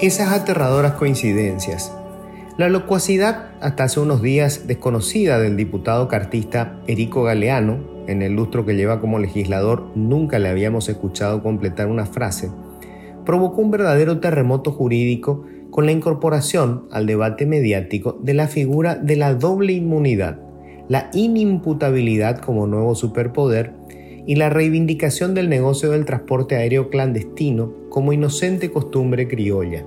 Esas aterradoras coincidencias. La locuacidad hasta hace unos días desconocida del diputado cartista Erico Galeano, en el lustro que lleva como legislador nunca le habíamos escuchado completar una frase, provocó un verdadero terremoto jurídico con la incorporación al debate mediático de la figura de la doble inmunidad, la inimputabilidad como nuevo superpoder y la reivindicación del negocio del transporte aéreo clandestino como inocente costumbre criolla.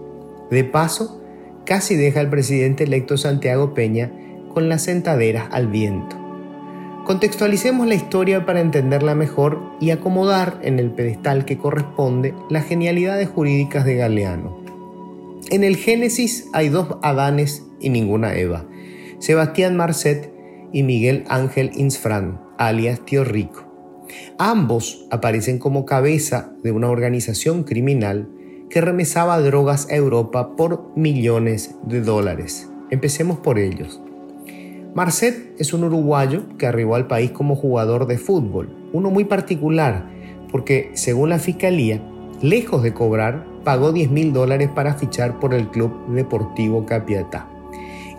De paso, casi deja al presidente electo Santiago Peña con las sentaderas al viento. Contextualicemos la historia para entenderla mejor y acomodar en el pedestal que corresponde las genialidades jurídicas de Galeano. En el Génesis hay dos Adanes y ninguna Eva, Sebastián Marcet y Miguel Ángel Insfran, alias Tío Rico. Ambos aparecen como cabeza de una organización criminal que remesaba drogas a Europa por millones de dólares. Empecemos por ellos. Marcet es un uruguayo que arribó al país como jugador de fútbol, uno muy particular, porque según la fiscalía, lejos de cobrar, pagó 10 mil dólares para fichar por el Club Deportivo Capiatá.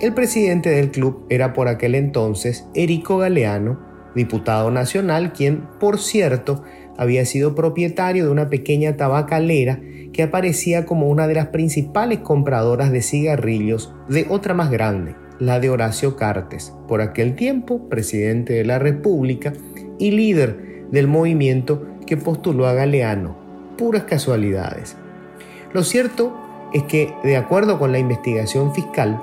El presidente del club era por aquel entonces Erico Galeano, diputado nacional, quien, por cierto, había sido propietario de una pequeña tabacalera que aparecía como una de las principales compradoras de cigarrillos de otra más grande, la de Horacio Cartes, por aquel tiempo presidente de la República y líder del movimiento que postuló a Galeano. Puras casualidades. Lo cierto es que, de acuerdo con la investigación fiscal,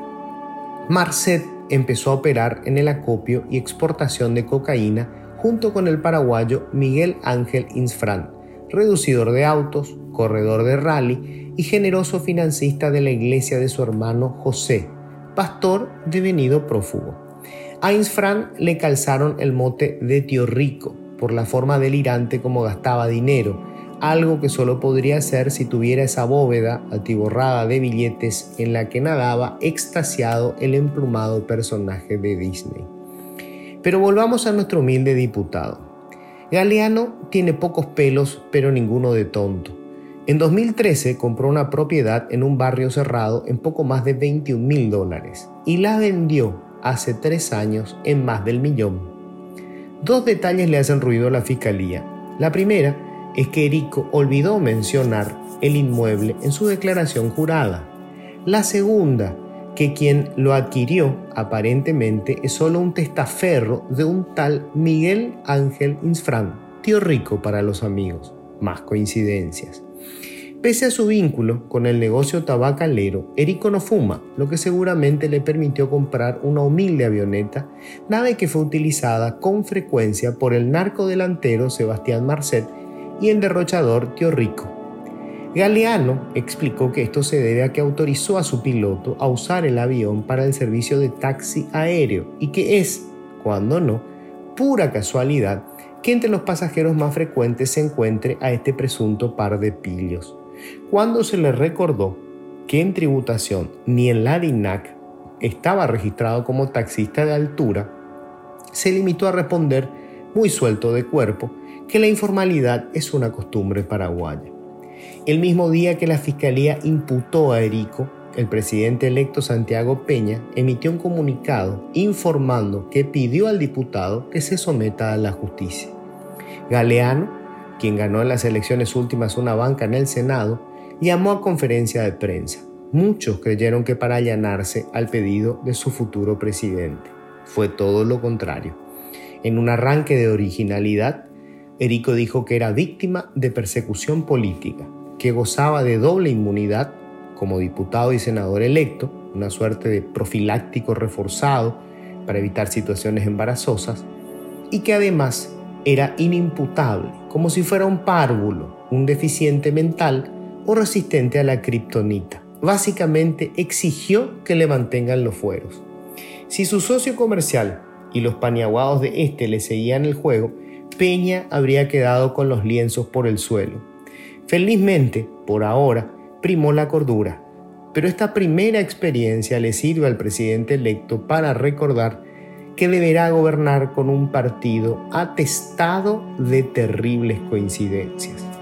Marcet empezó a operar en el acopio y exportación de cocaína junto con el paraguayo Miguel Ángel Insfran, reducidor de autos, corredor de rally y generoso financista de la iglesia de su hermano José, pastor devenido prófugo. A Insfran le calzaron el mote de tío rico por la forma delirante como gastaba dinero algo que solo podría ser si tuviera esa bóveda atiborrada de billetes en la que nadaba extasiado el emplumado personaje de Disney. Pero volvamos a nuestro humilde diputado. Galeano tiene pocos pelos, pero ninguno de tonto. En 2013 compró una propiedad en un barrio cerrado en poco más de 21 mil dólares y la vendió hace tres años en más del millón. Dos detalles le hacen ruido a la fiscalía. La primera es que Erico olvidó mencionar el inmueble en su declaración jurada. La segunda, que quien lo adquirió aparentemente es solo un testaferro de un tal Miguel Ángel Insfran, tío rico para los amigos. Más coincidencias. Pese a su vínculo con el negocio tabacalero, Erico no fuma, lo que seguramente le permitió comprar una humilde avioneta, nave que fue utilizada con frecuencia por el narco delantero Sebastián Marcet y el derrochador Tío Rico. Galeano explicó que esto se debe a que autorizó a su piloto a usar el avión para el servicio de taxi aéreo y que es, cuando no, pura casualidad que entre los pasajeros más frecuentes se encuentre a este presunto par de pillos. Cuando se le recordó que en tributación ni en la DINAC estaba registrado como taxista de altura, se limitó a responder muy suelto de cuerpo que la informalidad es una costumbre paraguaya. El mismo día que la Fiscalía imputó a Erico, el presidente electo Santiago Peña emitió un comunicado informando que pidió al diputado que se someta a la justicia. Galeano, quien ganó en las elecciones últimas una banca en el Senado, llamó a conferencia de prensa. Muchos creyeron que para allanarse al pedido de su futuro presidente. Fue todo lo contrario. En un arranque de originalidad, Erico dijo que era víctima de persecución política, que gozaba de doble inmunidad como diputado y senador electo, una suerte de profiláctico reforzado para evitar situaciones embarazosas, y que además era inimputable, como si fuera un párvulo, un deficiente mental o resistente a la kriptonita. Básicamente exigió que le mantengan los fueros. Si su socio comercial y los paniaguados de este le seguían el juego, Peña habría quedado con los lienzos por el suelo. Felizmente, por ahora, primó la cordura, pero esta primera experiencia le sirve al presidente electo para recordar que deberá gobernar con un partido atestado de terribles coincidencias.